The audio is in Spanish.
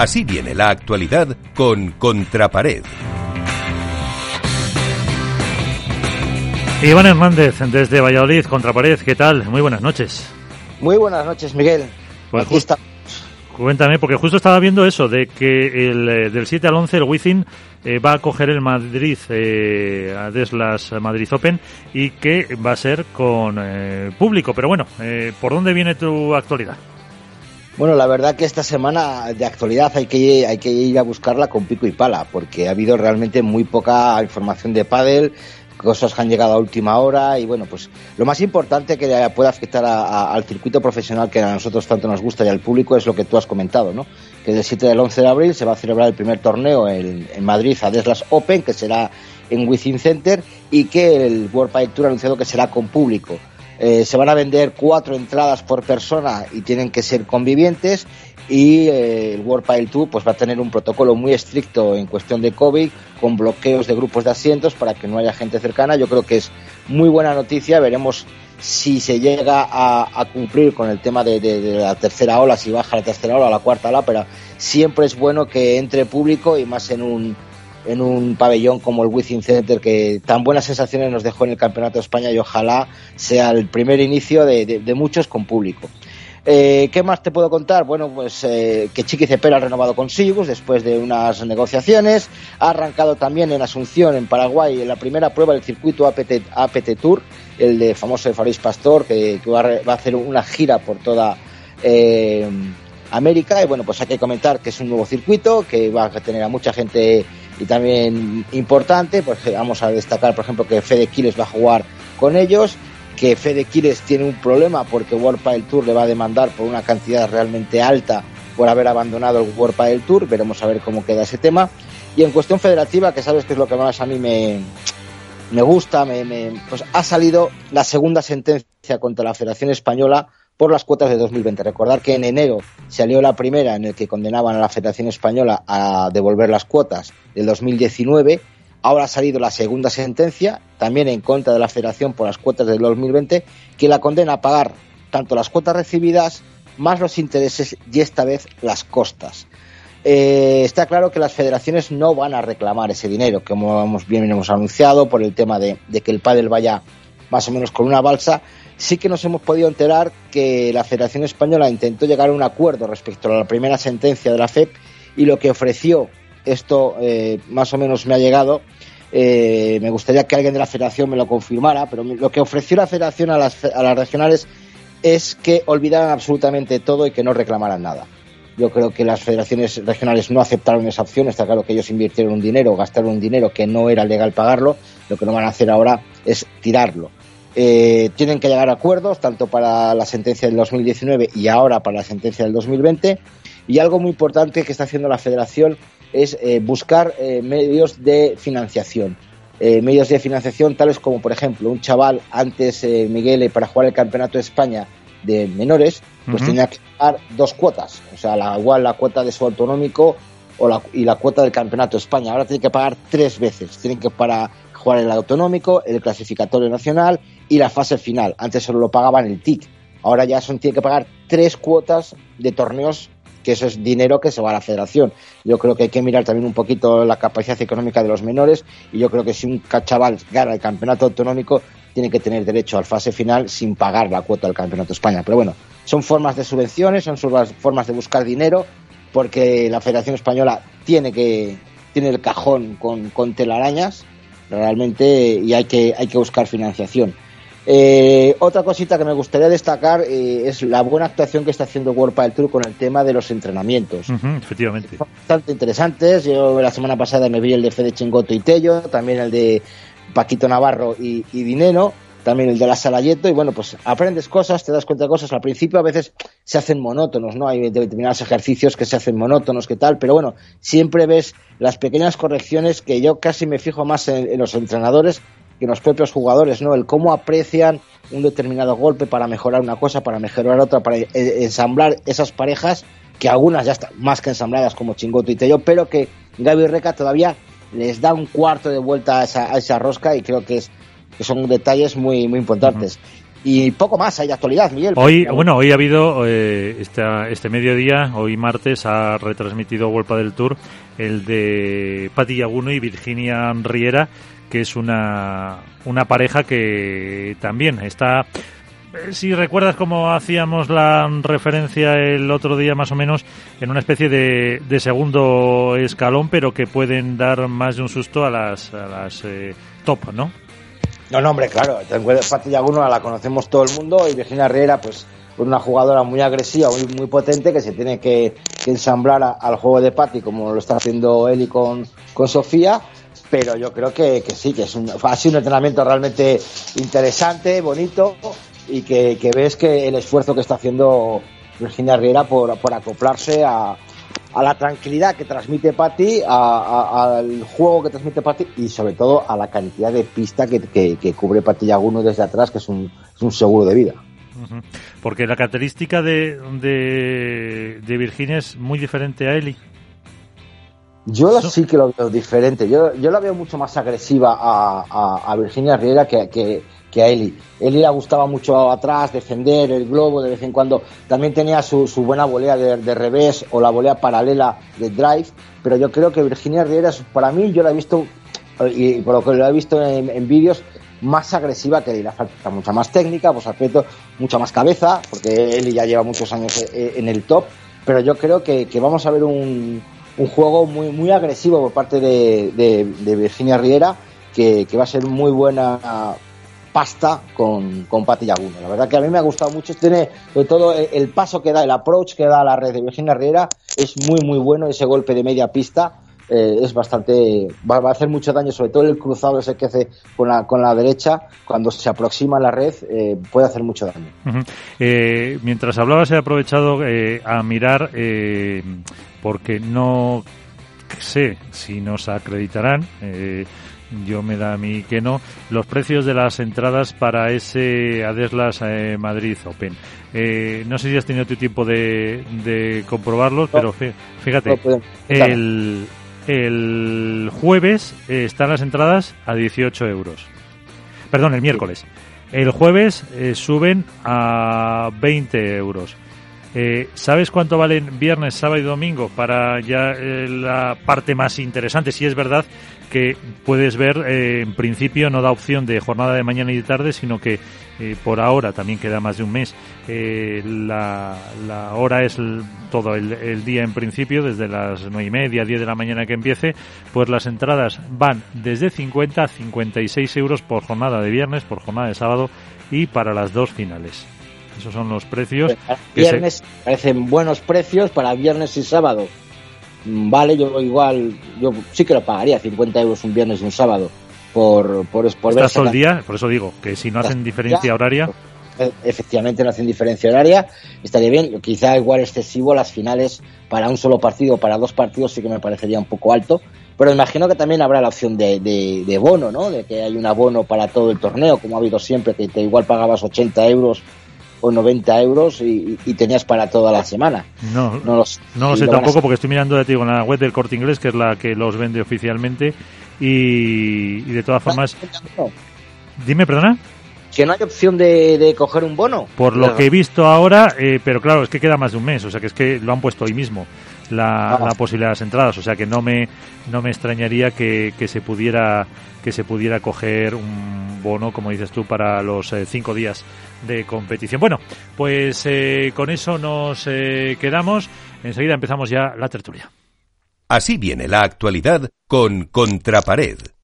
Así viene la actualidad con Contrapared. Iván Hernández, desde Valladolid, Contrapared, ¿qué tal? Muy buenas noches. Muy buenas noches, Miguel. Pues Aquí está. Cuéntame, porque justo estaba viendo eso, de que el, eh, del 7 al 11 el Wizzing eh, va a coger el Madrid, eh, a Deslas Madrid Open, y que va a ser con eh, público. Pero bueno, ¿por dónde viene tu actualidad? Bueno, la verdad que esta semana de actualidad hay que, hay que ir a buscarla con pico y pala, porque ha habido realmente muy poca información de pádel, cosas que han llegado a última hora y bueno, pues lo más importante que pueda afectar al circuito profesional que a nosotros tanto nos gusta y al público es lo que tú has comentado, ¿no? Que del 7 al 11 de abril se va a celebrar el primer torneo en, en Madrid, Adeslas Open, que será en Within Center y que el World Pile Tour ha anunciado que será con público. Eh, se van a vender cuatro entradas por persona y tienen que ser convivientes y eh, el World Pile Tour pues va a tener un protocolo muy estricto en cuestión de COVID con bloqueos de grupos de asientos para que no haya gente cercana. Yo creo que es muy buena noticia. Veremos si se llega a, cumplir con el tema de, de, la tercera ola, si baja la tercera ola la cuarta ola, pero siempre es bueno que entre público y más en un en un pabellón como el Wizzing Center que tan buenas sensaciones nos dejó en el Campeonato de España y ojalá sea el primer inicio de, muchos con público. Eh, ¿Qué más te puedo contar? Bueno, pues eh, que Chiqui Cepera ha renovado con Sigus después de unas negociaciones. Ha arrancado también en Asunción, en Paraguay, en la primera prueba del circuito APT, APT Tour, el de famoso de Faris Pastor, que, va, a, hacer una gira por toda eh, América. Y bueno, pues hay que comentar que es un nuevo circuito, que va a tener a mucha gente y también importante, pues eh, vamos a destacar, por ejemplo, que Fede Quiles va a jugar con ellos, que Fede Quiles tiene un problema porque World Tour le va a demandar por una cantidad realmente alta por haber abandonado el World Tour, veremos a ver cómo queda ese tema. Y en cuestión federativa, que sabes que es lo que más a mí me, me gusta, me, pues ha salido la segunda sentencia contra la Federación Española por las cuotas de 2020. Recordar que en enero salió la primera en el que condenaban a la Federación Española a devolver las cuotas del 2019. Ahora ha salido la segunda sentencia, también en contra de la Federación por las cuotas del 2020, que la condena a pagar tanto las cuotas recibidas más los intereses y esta vez las costas. Eh, está claro que las federaciones no van a reclamar ese dinero, como bien hemos anunciado, por el tema de, de que el pádel vaya más o menos con una balsa, sí que nos hemos podido enterar que la Federación Española intentó llegar a un acuerdo respecto a la primera sentencia de la FEP y lo que ofreció, esto eh, más o menos me ha llegado, eh, me gustaría que alguien de la Federación me lo confirmara, pero lo que ofreció la Federación a las, a las regionales es que olvidaran absolutamente todo y que no reclamaran nada. Yo creo que las federaciones regionales no aceptaron esa opción. Está claro que ellos invirtieron un dinero, gastaron un dinero que no era legal pagarlo. Lo que no van a hacer ahora es tirarlo. Eh, tienen que llegar a acuerdos, tanto para la sentencia del 2019 y ahora para la sentencia del 2020. Y algo muy importante que está haciendo la Federación es eh, buscar eh, medios de financiación. medios de financiación tales como, por ejemplo, un chaval antes, Miguel, para jugar el Campeonato de España de menores, pues tenía que pagar dos cuotas. O sea, la, igual la cuota de su autonómico o la, y la cuota del Campeonato de España. Ahora tiene que pagar tres veces. Tienen que para jugar el autonómico, el clasificatorio nacional y la fase final. Antes solo lo pagaban el TIC. Ahora ya son, tiene que pagar tres cuotas de torneos, que eso es dinero que se va a la federación. Yo creo que hay que mirar también un poquito la capacidad económica de los menores y yo creo que si un chaval gana el campeonato autonómico, tiene que tener derecho al fase final sin pagar la cuota del campeonato de España. Pero bueno, son formas de subvenciones, son formas de buscar dinero, porque la Federación Española tiene que tiene el cajón con, con telarañas realmente y hay que hay que buscar financiación. Eh, otra cosita que me gustaría destacar eh, es la buena actuación que está haciendo World Padel Tour con el tema de los entrenamientos. efectivamente. bastante interesantes. Yo la semana pasada me vi el de Fede Chingoto y Tello, también el de Paquito Navarro y, y Dineno, también el de la Salayeto. Y bueno, pues aprendes cosas, te das cuenta de cosas. Al principio a veces se hacen monótonos, ¿no? Hay determinados ejercicios que se hacen monótonos, que tal, pero bueno, siempre ves las pequeñas correcciones que yo casi me fijo más en los entrenadores que los propios jugadores, ¿no? El cómo aprecian un determinado golpe para mejorar una cosa, para mejorar otra, para ensamblar esas parejas, que algunas ya están más que ensambladas como Chingoto y Tello, pero que Gaby Reca todavía les da un cuarto de vuelta a esa, a esa rosca y creo que, es, que son detalles muy, muy importantes. Y poco más hay de actualidad, Miguel. Hoy, bueno, hoy ha habido, eh, este mediodía, hoy martes, ha retransmitido Vuelta del Tour el de Pati Yaguno y Virginia Riera, que es una, una pareja que también está eh, si recuerdas cómo hacíamos la referencia el otro día más o menos en una especie de, de segundo escalón, pero que pueden dar más de un susto a las, a las eh, top, ¿no? No, no, hombre, claro. Pati Yaguno la conocemos todo el mundo y Virginia Riera, pues una jugadora muy agresiva, muy, potente, que se tiene que, ensamblar al juego de Patti, como lo está haciendo Eli con, con Sofía. Pero yo creo que, sí, que es un, ha sido un entrenamiento realmente interesante, bonito, y que, ves que el esfuerzo que está haciendo Virginia Riera por, por acoplarse a, a la tranquilidad que transmite Patti, al juego que transmite Patti y sobre todo a la cantidad de pista que, que, cubre Patti Yaguno desde atrás, que es un, es un seguro de vida. Porque la característica de, de, Virginia es muy diferente a Eli. Yo sí que lo veo diferente. Yo, yo la veo mucho más agresiva a, a, Virginia Riera que, que, que, a Eli. Eli le gustaba mucho atrás, defender el globo de vez en cuando. También tenía su, su buena volea de, revés o la volea paralela de drive. Pero yo creo que Virginia Riera, para mí, yo la he visto, y por lo que lo he visto en, en vídeos, más agresiva que le falta mucha más técnica, pues aspecto, mucha más cabeza, porque él ya lleva muchos años eh, eh, en el top, pero yo creo que, vamos a ver un, un, juego muy, muy agresivo por parte de, Virginia Riera, que, va a ser muy buena pasta con, con Pati Yaguno. La verdad que a mí me ha gustado mucho, tiene sobre todo el paso que da, el approach que da a la red de Virginia Riera, es muy muy bueno. Ese golpe de media pista eh, es bastante va, a hacer mucho daño sobre todo el cruzado ese que hace con la, con la derecha. Cuando se aproxima a la red eh, puede hacer mucho daño. Eh, mientras hablabas he aprovechado a mirar porque no sé si nos acreditarán yo me da a mí que no, los precios de las entradas para ese Adeslas Madrid Open. no sé si has tenido tu tiempo de, de comprobarlos, pero fíjate, el, el jueves eh, están las entradas a 18 euros. Perdón, el miércoles. El jueves eh, suben a 20 euros. Eh, ¿Sabes cuánto valen viernes, sábado y domingo para ya la parte más interesante? Si es verdad que puedes ver, eh, en principio no da opción de jornada de mañana y de tarde, sino que eh, por ahora también queda más de un mes. Eh, la, hora es todo el, día en principio, desde las nueve y media, 10 de la mañana que empiece, pues las entradas van desde 50 a 56 euros por jornada de viernes, por jornada de sábado y para las dos finales. Esos son los precios. viernes parecen buenos precios para viernes y sábado. Mm, vale, yo igual, yo sí que lo pagaría, 50 euros un viernes y un sábado, por, por, por ver todo el día, por eso digo, que si no hacen diferencia horaria... E, efectivamente no hacen diferencia horaria, estaría bien, quizá igual excesivo las finales para un solo partido, para dos partidos sí que me parecería un poco alto, pero imagino que también habrá la opción de, de, bono, ¿no? De que hay un abono para todo el torneo, como ha habido siempre, que te igual pagabas 80 euros o 90 euros y, tenías para toda la semana. No, no, no lo sé tampoco porque estoy mirando, en la web del Corte Inglés, que es la que los vende oficialmente, y, de todas formas... Dime, perdona. Que no hay opción de, coger un bono. Por lo que he visto ahora, eh, pero claro, es que queda más de un mes, o sea que es que lo han puesto hoy mismo. La, ah. la, posibilidad de las entradas. O sea que no me, no me extrañaría que, que, se pudiera que se pudiera coger un bono, como dices tú, para los eh, cinco días de competición. Bueno, pues eh, con eso nos eh, quedamos. Enseguida empezamos ya la tertulia. Así viene la actualidad con Contrapared.